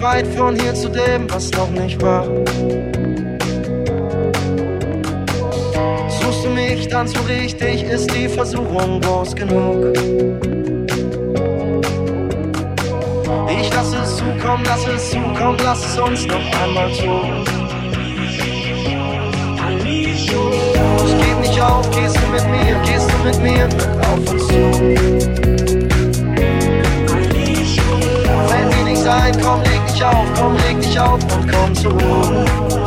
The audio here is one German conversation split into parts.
mich weit von hier zu dem, was noch nicht war. Suchst du mich dann so richtig, ist die Versuchung groß genug. Ich lass es zukommen, lass es zukommen, lass es uns noch einmal zu. Es geht nicht auf, gehst du mit mir, gehst du mit mir auf uns zu. Wenn wir nicht sein, komm, leg auf, komm, leg dich auf und komm zur Ruhe.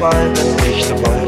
Weinen nicht dabei.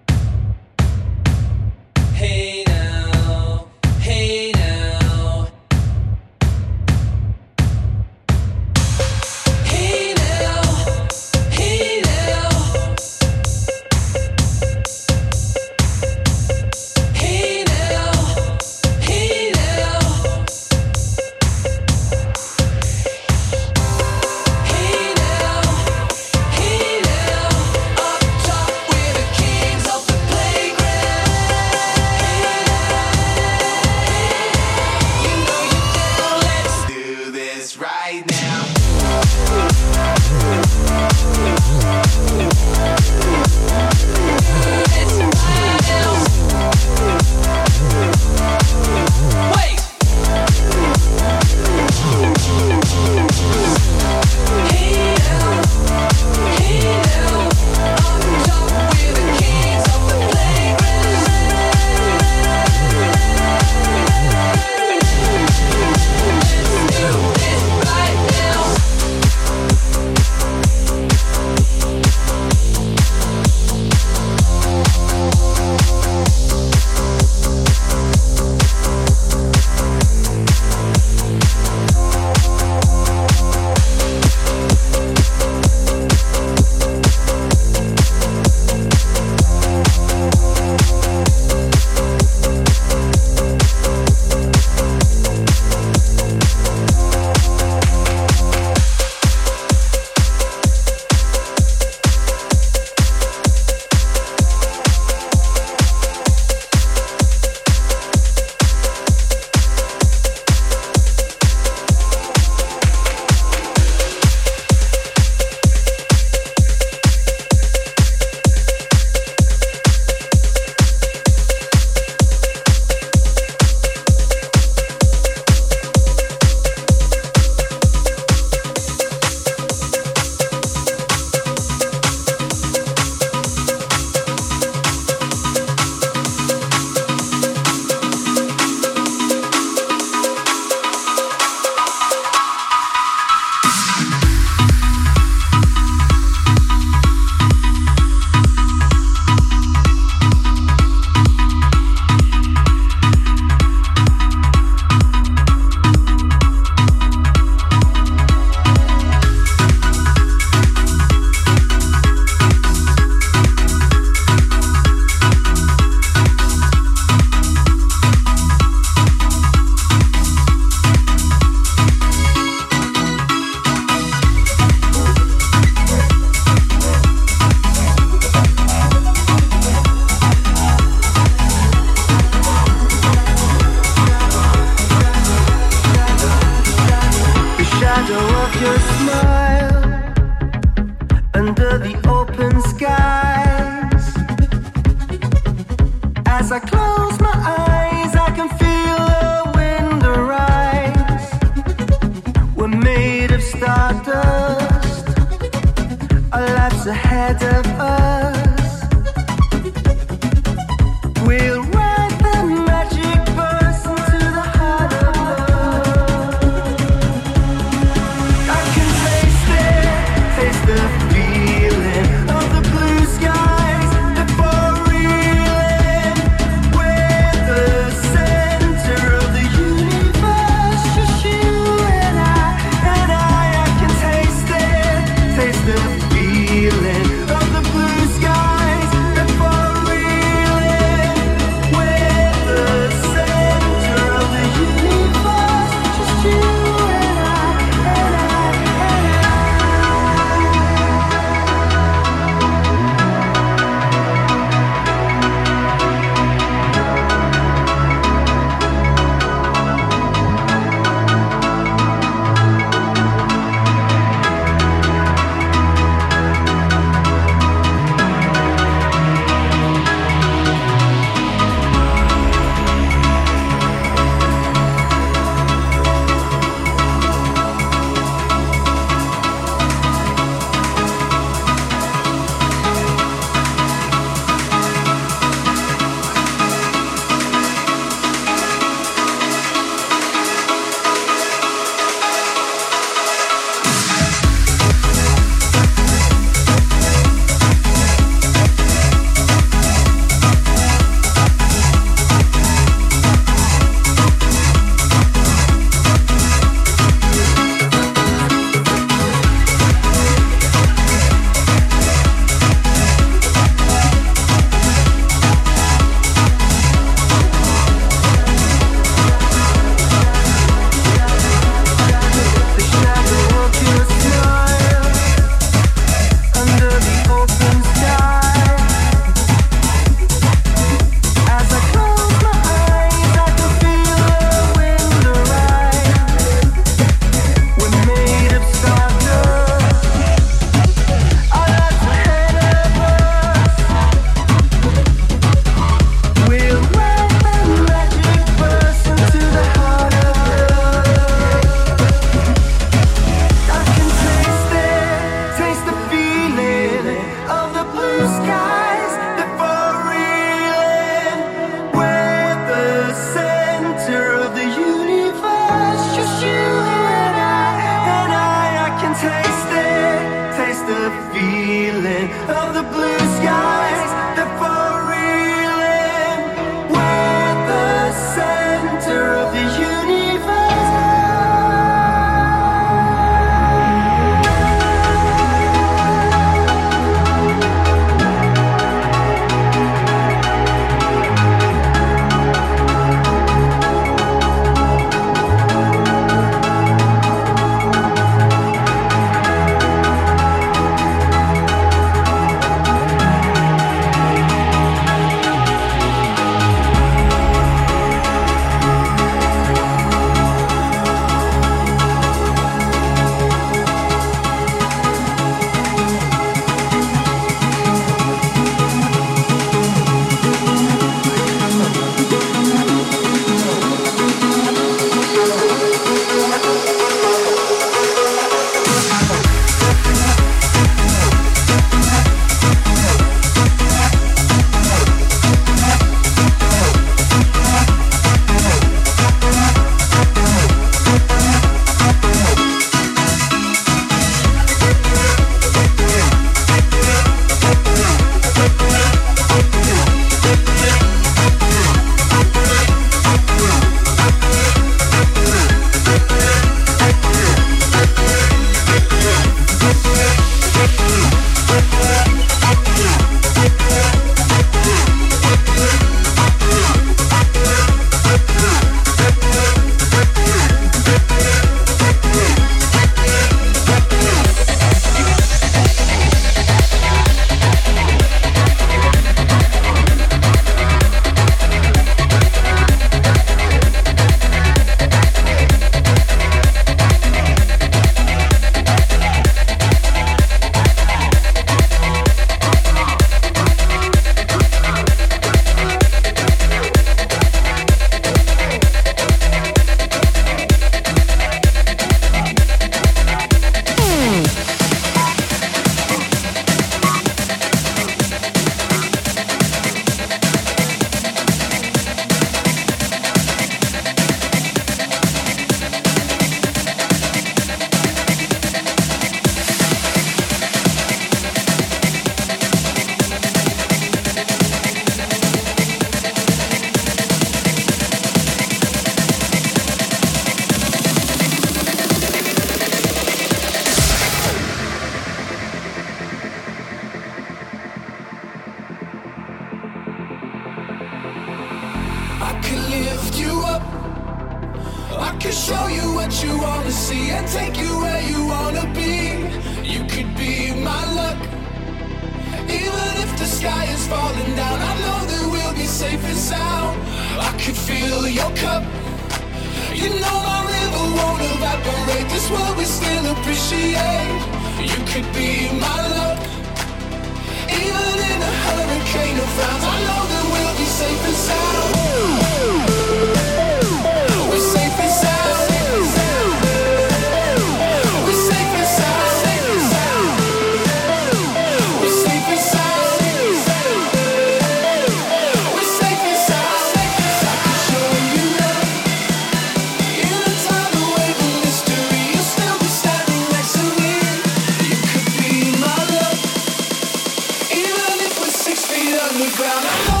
la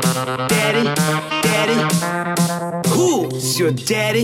Daddy, daddy, who's your daddy?